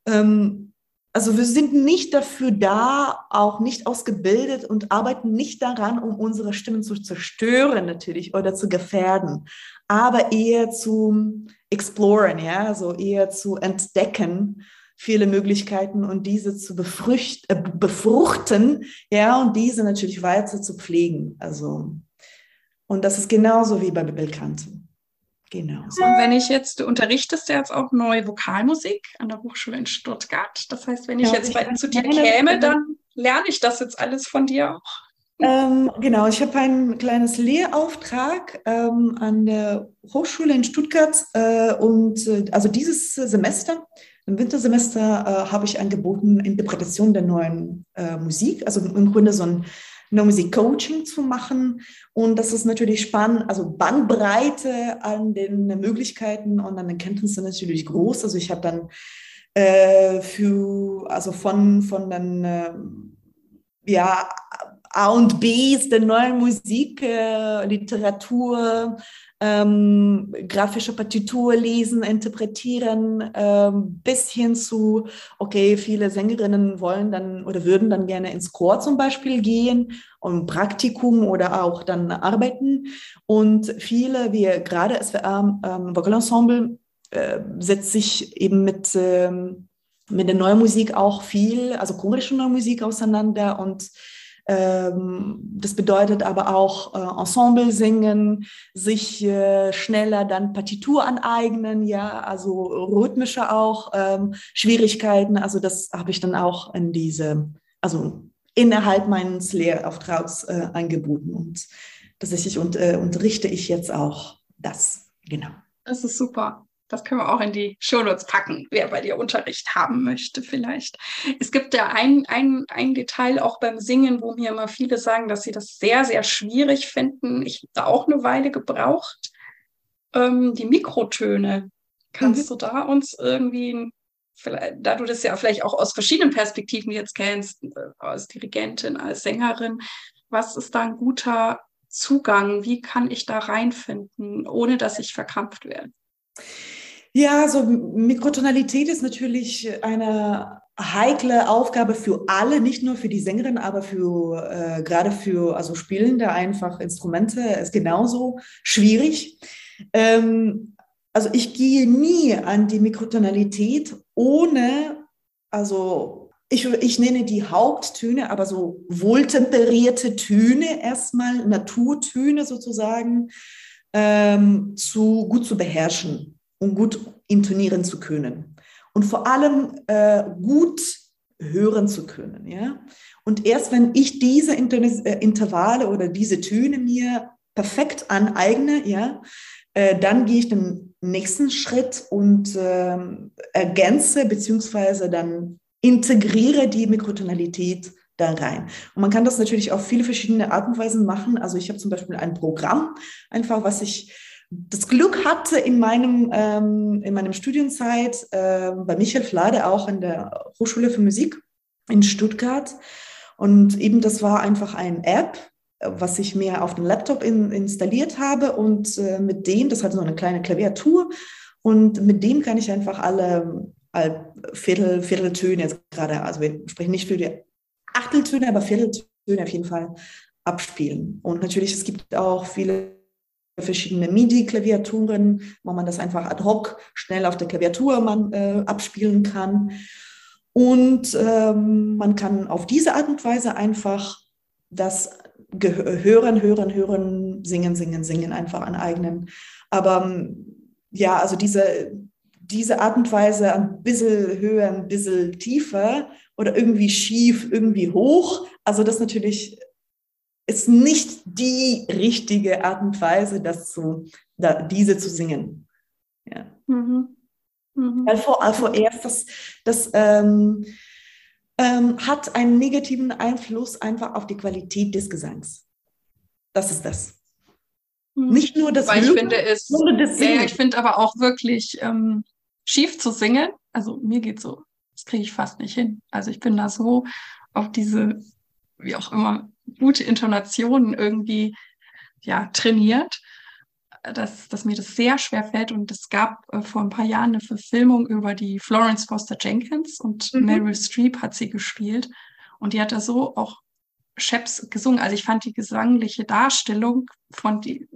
ähm, also wir sind nicht dafür da, auch nicht ausgebildet und arbeiten nicht daran, um unsere Stimmen zu zerstören natürlich oder zu gefährden, aber eher zu exploren, ja, also eher zu entdecken viele Möglichkeiten und diese zu befrucht, äh, befruchten, ja, und diese natürlich weiter zu pflegen. Also, und das ist genauso wie bei Belcanto. Genau. Und wenn ich jetzt, du unterrichtest ja jetzt auch neue Vokalmusik an der Hochschule in Stuttgart. Das heißt, wenn ich ja, jetzt bei, zu dir käme, dann lerne ich das jetzt alles von dir auch. Ähm, genau, ich habe ein kleines Lehrauftrag ähm, an der Hochschule in Stuttgart äh, und äh, also dieses Semester, im Wintersemester, äh, habe ich angeboten Interpretation der neuen äh, Musik, also im Grunde so ein No Music Coaching zu machen. Und das ist natürlich spannend, also Bandbreite an den Möglichkeiten und an den Kenntnissen natürlich groß. Also ich habe dann äh, für, also von, von den, äh, ja, A und Bs der neuen Musik, äh, Literatur, ähm, grafische Partitur lesen, interpretieren, ähm, bis hin zu, okay, viele Sängerinnen wollen dann oder würden dann gerne ins Chor zum Beispiel gehen und Praktikum oder auch dann arbeiten. Und viele, wie gerade SWR ähm, Vocalensemble, äh, setzt sich eben mit, ähm, mit der neuen Musik auch viel, also chorische neue Musik auseinander und das bedeutet aber auch äh, Ensemble singen, sich äh, schneller dann Partitur aneignen, ja, also rhythmische auch ähm, Schwierigkeiten. Also das habe ich dann auch in diese, also innerhalb meines Lehrauftrags äh, angeboten und tatsächlich und, äh, unterrichte ich jetzt auch das. Genau. Das ist super. Das können wir auch in die Shownotes packen, wer bei dir Unterricht haben möchte vielleicht. Es gibt ja ein, ein, ein Detail auch beim Singen, wo mir immer viele sagen, dass sie das sehr, sehr schwierig finden. Ich habe da auch eine Weile gebraucht. Ähm, die Mikrotöne. Kannst mhm. du da uns irgendwie, da du das ja vielleicht auch aus verschiedenen Perspektiven jetzt kennst, äh, als Dirigentin, als Sängerin, was ist da ein guter Zugang? Wie kann ich da reinfinden, ohne dass ich verkrampft werde? Ja, so Mikrotonalität ist natürlich eine heikle Aufgabe für alle, nicht nur für die Sängerin, aber für äh, gerade für also Spielende einfach Instrumente ist genauso schwierig. Ähm, also ich gehe nie an die Mikrotonalität ohne, also ich, ich nenne die Haupttöne, aber so wohltemperierte Töne erstmal, Naturtöne sozusagen, ähm, zu, gut zu beherrschen und gut intonieren zu können. Und vor allem äh, gut hören zu können. Ja? Und erst wenn ich diese äh, Intervalle oder diese Töne mir perfekt aneigne, ja, äh, dann gehe ich den nächsten Schritt und äh, ergänze beziehungsweise dann integriere die Mikrotonalität da rein. Und man kann das natürlich auf viele verschiedene Art und Weisen machen. Also ich habe zum Beispiel ein Programm, einfach was ich das Glück hatte in meinem, ähm, in meinem Studienzeit äh, bei Michael Flade auch in der Hochschule für Musik in Stuttgart. Und eben das war einfach ein App, was ich mir auf dem Laptop in, installiert habe und äh, mit dem, das hat so eine kleine Klaviatur und mit dem kann ich einfach alle, alle Viertel, Vierteltöne jetzt gerade, also wir sprechen nicht für die Achteltöne, aber Vierteltöne auf jeden Fall abspielen. Und natürlich, es gibt auch viele verschiedene MIDI-Klaviaturen, wo man das einfach ad hoc schnell auf der Klaviatur man, äh, abspielen kann. Und ähm, man kann auf diese Art und Weise einfach das Ge Hören, Hören, Hören, Singen, Singen, Singen einfach aneignen. Aber ja, also diese, diese Art und Weise ein bisschen höher, ein bisschen tiefer oder irgendwie schief, irgendwie hoch. Also das natürlich ist nicht die richtige Art und Weise, das zu, da, diese zu singen. Ja. Mhm. Mhm. Weil vor, vorerst, das, das ähm, ähm, hat einen negativen Einfluss einfach auf die Qualität des Gesangs. Das ist das. Mhm. Nicht nur das Weil ich finde es, das ja, ich finde aber auch wirklich ähm, schief zu singen. Also mir geht so, das kriege ich fast nicht hin. Also ich bin da so auf diese, wie auch immer, gute Intonationen irgendwie ja trainiert, dass, dass mir das sehr schwer fällt. Und es gab äh, vor ein paar Jahren eine Verfilmung über die Florence Foster Jenkins und mhm. Meryl Streep hat sie gespielt. Und die hat da so auch Sheps gesungen. Also ich fand die gesangliche Darstellung von die,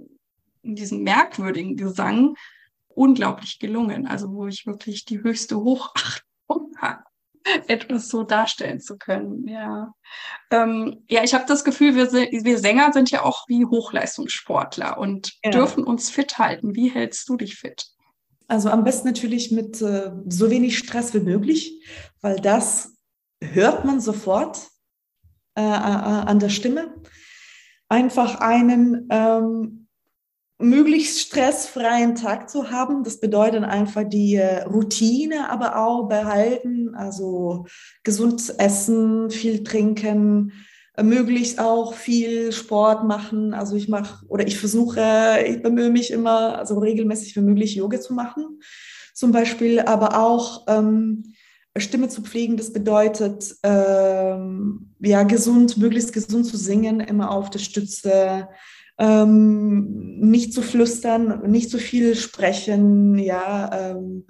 diesem merkwürdigen Gesang unglaublich gelungen. Also wo ich wirklich die höchste Hochachtung habe, etwas so darstellen zu können. Ja, ähm, ja ich habe das Gefühl, wir, wir Sänger sind ja auch wie Hochleistungssportler und ja. dürfen uns fit halten. Wie hältst du dich fit? Also am besten natürlich mit äh, so wenig Stress wie möglich, weil das hört man sofort äh, äh, an der Stimme. Einfach einen ähm, möglichst stressfreien Tag zu haben. Das bedeutet einfach die äh, Routine, aber auch behalten, also gesund essen, viel trinken, äh, möglichst auch viel Sport machen. Also ich mache oder ich versuche, ich bemühe mich immer, also regelmäßig wie möglich Yoga zu machen, zum Beispiel, aber auch ähm, Stimme zu pflegen, das bedeutet, ähm, ja, gesund, möglichst gesund zu singen, immer auf der Stütze, ähm, nicht zu flüstern, nicht zu viel sprechen, ja, ähm,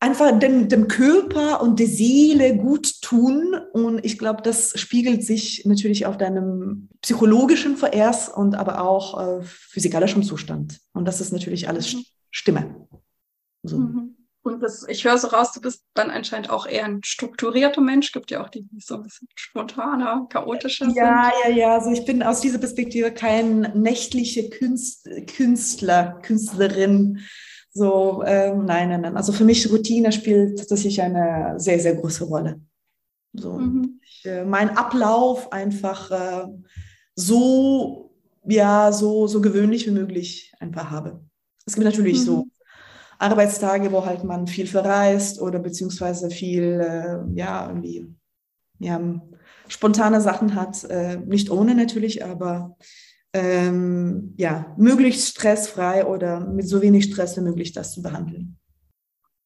einfach dem, dem Körper und der Seele gut tun. Und ich glaube, das spiegelt sich natürlich auf deinem psychologischen Verehrs und aber auch äh, physikalischem Zustand. Und das ist natürlich alles mhm. Stimme. So. Mhm. Und das, ich höre so raus, du bist dann anscheinend auch eher ein strukturierter Mensch. Gibt ja auch die, die so ein bisschen spontaner, chaotischer ja, sind. Ja, ja, Also ich bin aus dieser Perspektive kein nächtliche Künst, Künstler, Künstlerin. So, ähm, nein, nein, nein. Also für mich Routine spielt tatsächlich eine sehr, sehr große Rolle. So, mhm. ich, äh, mein Ablauf einfach äh, so, ja, so, so gewöhnlich wie möglich einfach habe. Es gibt natürlich mhm. so Arbeitstage, wo halt man viel verreist oder beziehungsweise viel, äh, ja, irgendwie, ja, spontane Sachen hat. Äh, nicht ohne natürlich, aber ähm, ja, möglichst stressfrei oder mit so wenig Stress wie möglich das zu behandeln.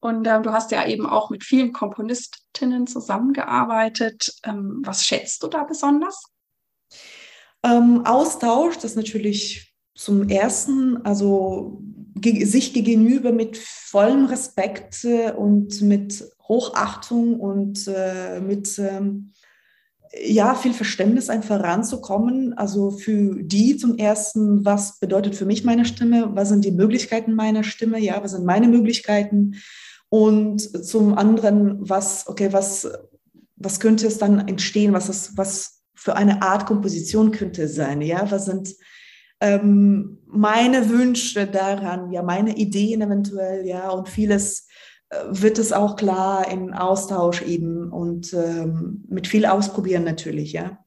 Und äh, du hast ja eben auch mit vielen Komponistinnen zusammengearbeitet. Ähm, was schätzt du da besonders? Ähm, Austausch, das natürlich zum ersten, also sich gegenüber mit vollem Respekt äh, und mit Hochachtung und äh, mit ähm, ja, viel Verständnis einfach ranzukommen. Also für die zum ersten, was bedeutet für mich meine Stimme? Was sind die Möglichkeiten meiner Stimme? Ja, was sind meine Möglichkeiten? Und zum anderen, was, okay, was, was könnte es dann entstehen? Was ist, was für eine Art Komposition könnte es sein? Ja, was sind ähm, meine Wünsche daran, ja, meine Ideen eventuell, ja, und vieles äh, wird es auch klar im Austausch eben und ähm, mit viel Ausprobieren natürlich, ja.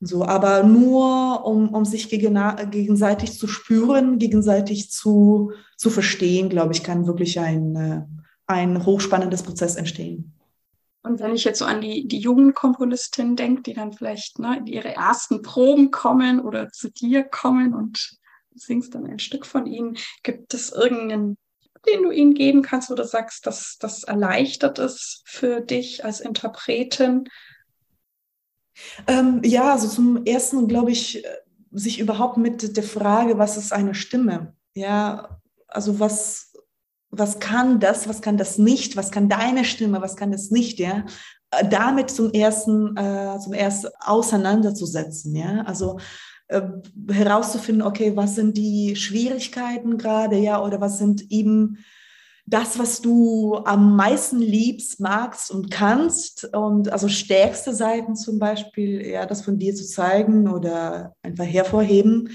So, aber nur um, um sich gegen, gegenseitig zu spüren, gegenseitig zu, zu verstehen, glaube ich, kann wirklich ein, äh, ein hochspannendes Prozess entstehen. Und wenn ich jetzt so an die, die jungen Komponistinnen denke, die dann vielleicht ne, in ihre ersten Proben kommen oder zu dir kommen und singst dann ein Stück von ihnen, gibt es irgendeinen, den du ihnen geben kannst, oder sagst, dass das erleichtert ist für dich als Interpretin? Ähm, ja, also zum ersten glaube ich, sich überhaupt mit der Frage, was ist eine Stimme? Ja, also was, was kann das, was kann das nicht, was kann deine Stimme, was kann das nicht, ja, äh, damit zum ersten, äh, zum ersten auseinanderzusetzen, ja, also äh, herauszufinden, okay, was sind die Schwierigkeiten gerade, ja, oder was sind eben das, was du am meisten liebst, magst und kannst und also stärkste Seiten zum Beispiel, ja, das von dir zu zeigen oder einfach hervorheben.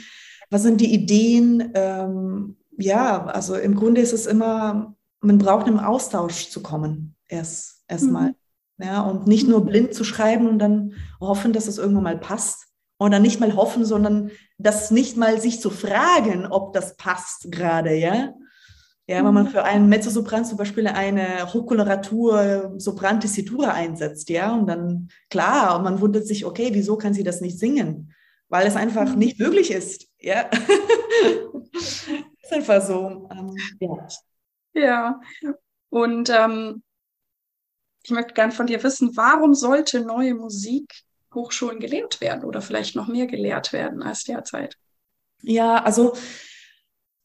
Was sind die Ideen, ähm, ja, also im Grunde ist es immer, man braucht im Austausch zu kommen, erst erstmal. Mhm. Ja, und nicht nur blind zu schreiben und dann hoffen, dass es irgendwann mal passt. Oder nicht mal hoffen, sondern das nicht mal sich zu fragen, ob das passt gerade, ja. Ja, wenn man mhm. für einen Mezzosopran zum Beispiel eine Hochkoloratur Sopran Tessitura einsetzt, ja, und dann, klar, man wundert sich, okay, wieso kann sie das nicht singen? Weil es einfach mhm. nicht möglich ist, Ja. ist einfach so. Ähm, ja. ja. Und ähm, ich möchte gerne von dir wissen, warum sollte neue Musik Hochschulen gelehrt werden oder vielleicht noch mehr gelehrt werden als derzeit? Ja, also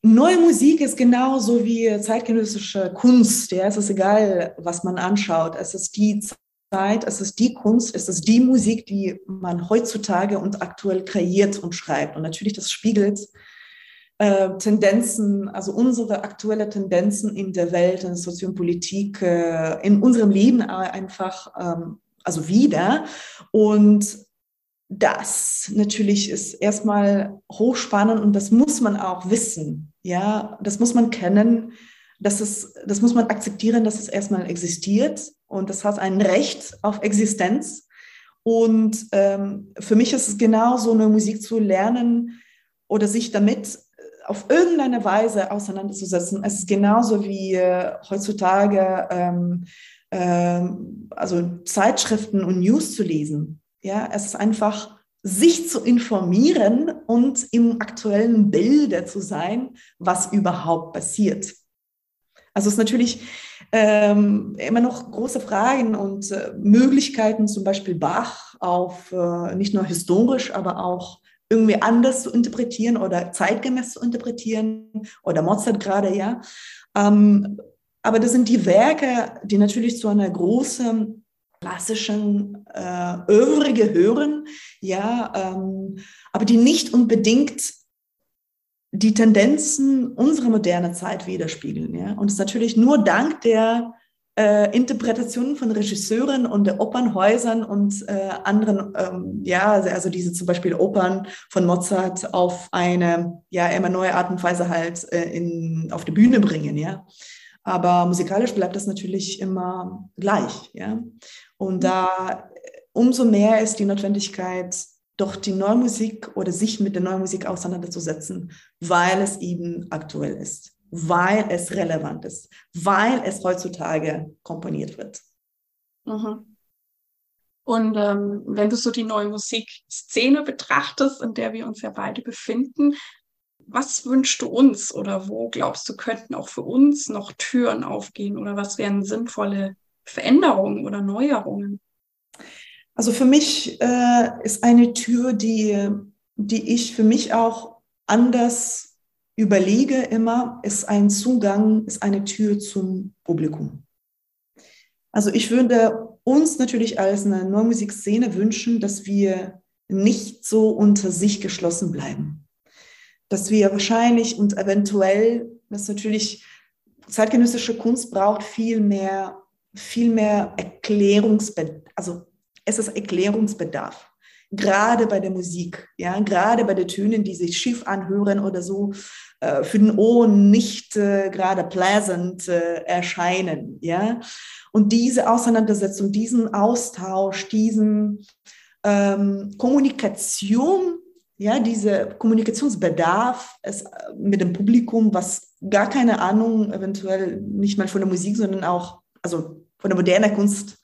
neue Musik ist genauso wie zeitgenössische Kunst. Ja, es ist egal, was man anschaut. Es ist die Zeit, es ist die Kunst, es ist die Musik, die man heutzutage und aktuell kreiert und schreibt. Und natürlich, das spiegelt äh, Tendenzen, also unsere aktuelle Tendenzen in der Welt, in der Soziopolitik, äh, in unserem Leben einfach, ähm, also wieder. Und das natürlich ist erstmal hochspannend und das muss man auch wissen. Ja, das muss man kennen. Das, ist, das muss man akzeptieren, dass es erstmal existiert und das hat ein Recht auf Existenz. Und ähm, für mich ist es genau so eine Musik zu lernen oder sich damit auf irgendeine Weise auseinanderzusetzen. Es ist genauso wie äh, heutzutage ähm, ähm, also Zeitschriften und News zu lesen. Ja, es ist einfach sich zu informieren und im aktuellen Bilde zu sein, was überhaupt passiert. Also es ist natürlich ähm, immer noch große Fragen und äh, Möglichkeiten, zum Beispiel Bach auf äh, nicht nur historisch, aber auch irgendwie anders zu interpretieren oder zeitgemäß zu interpretieren oder Mozart gerade, ja. Ähm, aber das sind die Werke, die natürlich zu einer großen klassischen äh, Övre gehören, ja, ähm, aber die nicht unbedingt die Tendenzen unserer modernen Zeit widerspiegeln, ja. Und es ist natürlich nur dank der äh, Interpretationen von Regisseuren und Opernhäusern und äh, anderen, ähm, ja, also diese zum Beispiel Opern von Mozart auf eine, ja, immer neue Art und Weise halt äh, in, auf die Bühne bringen, ja. Aber musikalisch bleibt das natürlich immer gleich, ja. Und da umso mehr ist die Notwendigkeit, doch die neue Musik oder sich mit der neuen Musik auseinanderzusetzen, weil es eben aktuell ist weil es relevant ist, weil es heutzutage komponiert wird. Mhm. Und ähm, wenn du so die neue Musikszene betrachtest, in der wir uns ja beide befinden, was wünschst du uns oder wo glaubst du, könnten auch für uns noch Türen aufgehen oder was wären sinnvolle Veränderungen oder Neuerungen? Also für mich äh, ist eine Tür, die, die ich für mich auch anders überlege immer, ist ein Zugang, ist eine Tür zum Publikum. Also ich würde uns natürlich als eine Neumusikszene wünschen, dass wir nicht so unter sich geschlossen bleiben. Dass wir wahrscheinlich und eventuell, dass natürlich zeitgenössische Kunst braucht viel mehr, viel mehr Erklärungsbedarf. Also es ist Erklärungsbedarf gerade bei der Musik, ja, gerade bei den Tönen, die sich schief anhören oder so, äh, für den Ohren nicht äh, gerade pleasant äh, erscheinen, ja. Und diese Auseinandersetzung, diesen Austausch, diesen ähm, Kommunikation, ja, diese Kommunikationsbedarf es, äh, mit dem Publikum, was gar keine Ahnung, eventuell nicht mal von der Musik, sondern auch, also von der modernen Kunst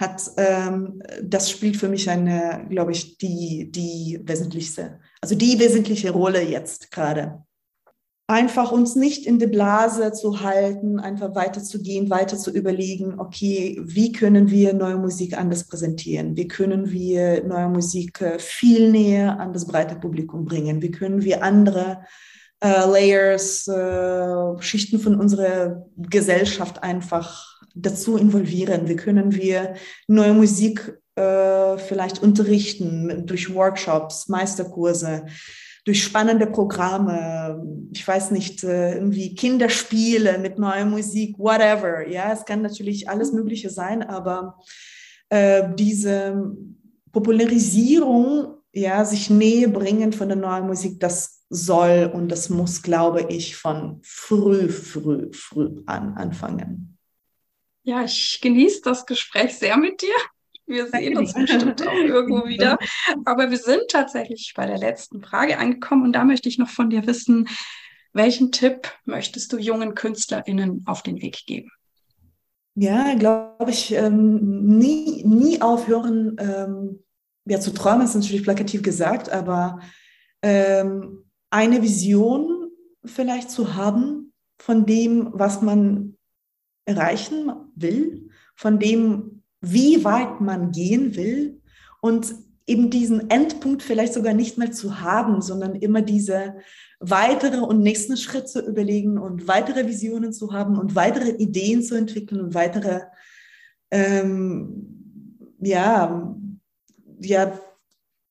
hat, ähm, das spielt für mich eine, glaube ich, die, die wesentlichste, also die wesentliche Rolle jetzt gerade. Einfach uns nicht in der Blase zu halten, einfach weiterzugehen, weiter zu überlegen, okay, wie können wir neue Musik anders präsentieren? Wie können wir neue Musik äh, viel näher an das breite Publikum bringen? Wie können wir andere äh, Layers, äh, Schichten von unserer Gesellschaft einfach dazu involvieren? Wie können wir neue Musik äh, vielleicht unterrichten durch Workshops, Meisterkurse, durch spannende Programme, ich weiß nicht, äh, irgendwie Kinderspiele mit neuer Musik, whatever. Ja, es kann natürlich alles Mögliche sein, aber äh, diese Popularisierung, ja, sich Nähe bringen von der neuen Musik, das soll und das muss, glaube ich, von früh, früh, früh an anfangen. Ja, ich genieße das Gespräch sehr mit dir. Wir sehen uns bestimmt auch irgendwo wieder. Aber wir sind tatsächlich bei der letzten Frage angekommen und da möchte ich noch von dir wissen, welchen Tipp möchtest du jungen KünstlerInnen auf den Weg geben? Ja, glaube ich, ähm, nie, nie aufhören, ähm, ja, zu träumen, ist natürlich plakativ gesagt, aber ähm, eine Vision vielleicht zu haben von dem, was man erreichen will, von dem, wie weit man gehen will und eben diesen Endpunkt vielleicht sogar nicht mehr zu haben, sondern immer diese weitere und nächsten Schritt zu überlegen und weitere Visionen zu haben und weitere Ideen zu entwickeln und weitere ähm, ja, ja,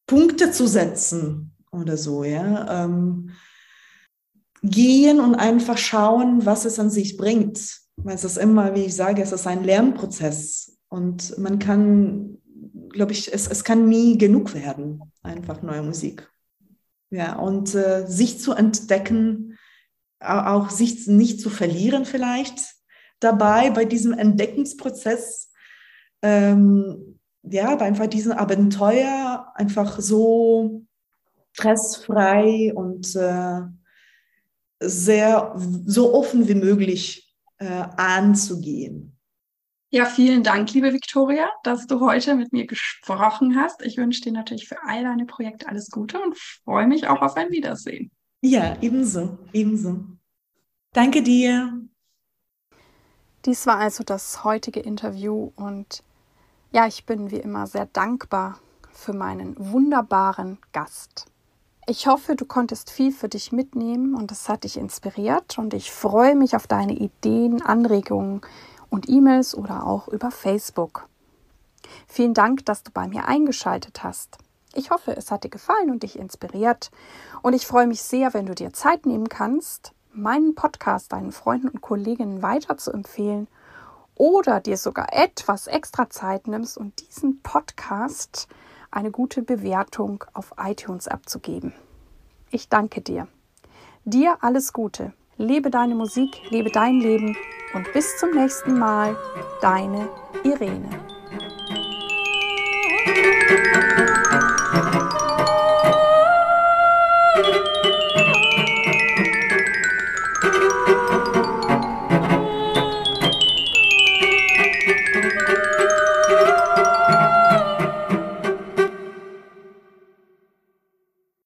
Punkte zu setzen oder so, ja. Ähm, gehen und einfach schauen, was es an sich bringt. Weil es ist immer, wie ich sage, es ist ein Lernprozess. Und man kann, glaube ich, es, es kann nie genug werden, einfach neue Musik. Ja, und äh, sich zu entdecken, auch sich nicht zu verlieren vielleicht dabei bei diesem Entdeckungsprozess, ähm, ja, einfach diesen Abenteuer einfach so stressfrei und äh, sehr so offen wie möglich äh, anzugehen. Ja, vielen Dank, liebe Viktoria, dass du heute mit mir gesprochen hast. Ich wünsche dir natürlich für all deine Projekte alles Gute und freue mich auch auf ein Wiedersehen. Ja, ebenso, ebenso. Danke dir. Dies war also das heutige Interview und ja, ich bin wie immer sehr dankbar für meinen wunderbaren Gast. Ich hoffe, du konntest viel für dich mitnehmen und es hat dich inspiriert und ich freue mich auf deine Ideen, Anregungen und E-Mails oder auch über Facebook. Vielen Dank, dass du bei mir eingeschaltet hast. Ich hoffe, es hat dir gefallen und dich inspiriert und ich freue mich sehr, wenn du dir Zeit nehmen kannst, meinen Podcast deinen Freunden und Kolleginnen weiter zu empfehlen oder dir sogar etwas extra Zeit nimmst und diesen Podcast eine gute Bewertung auf iTunes abzugeben. Ich danke dir. Dir alles Gute. Lebe deine Musik, lebe dein Leben und bis zum nächsten Mal, deine Irene.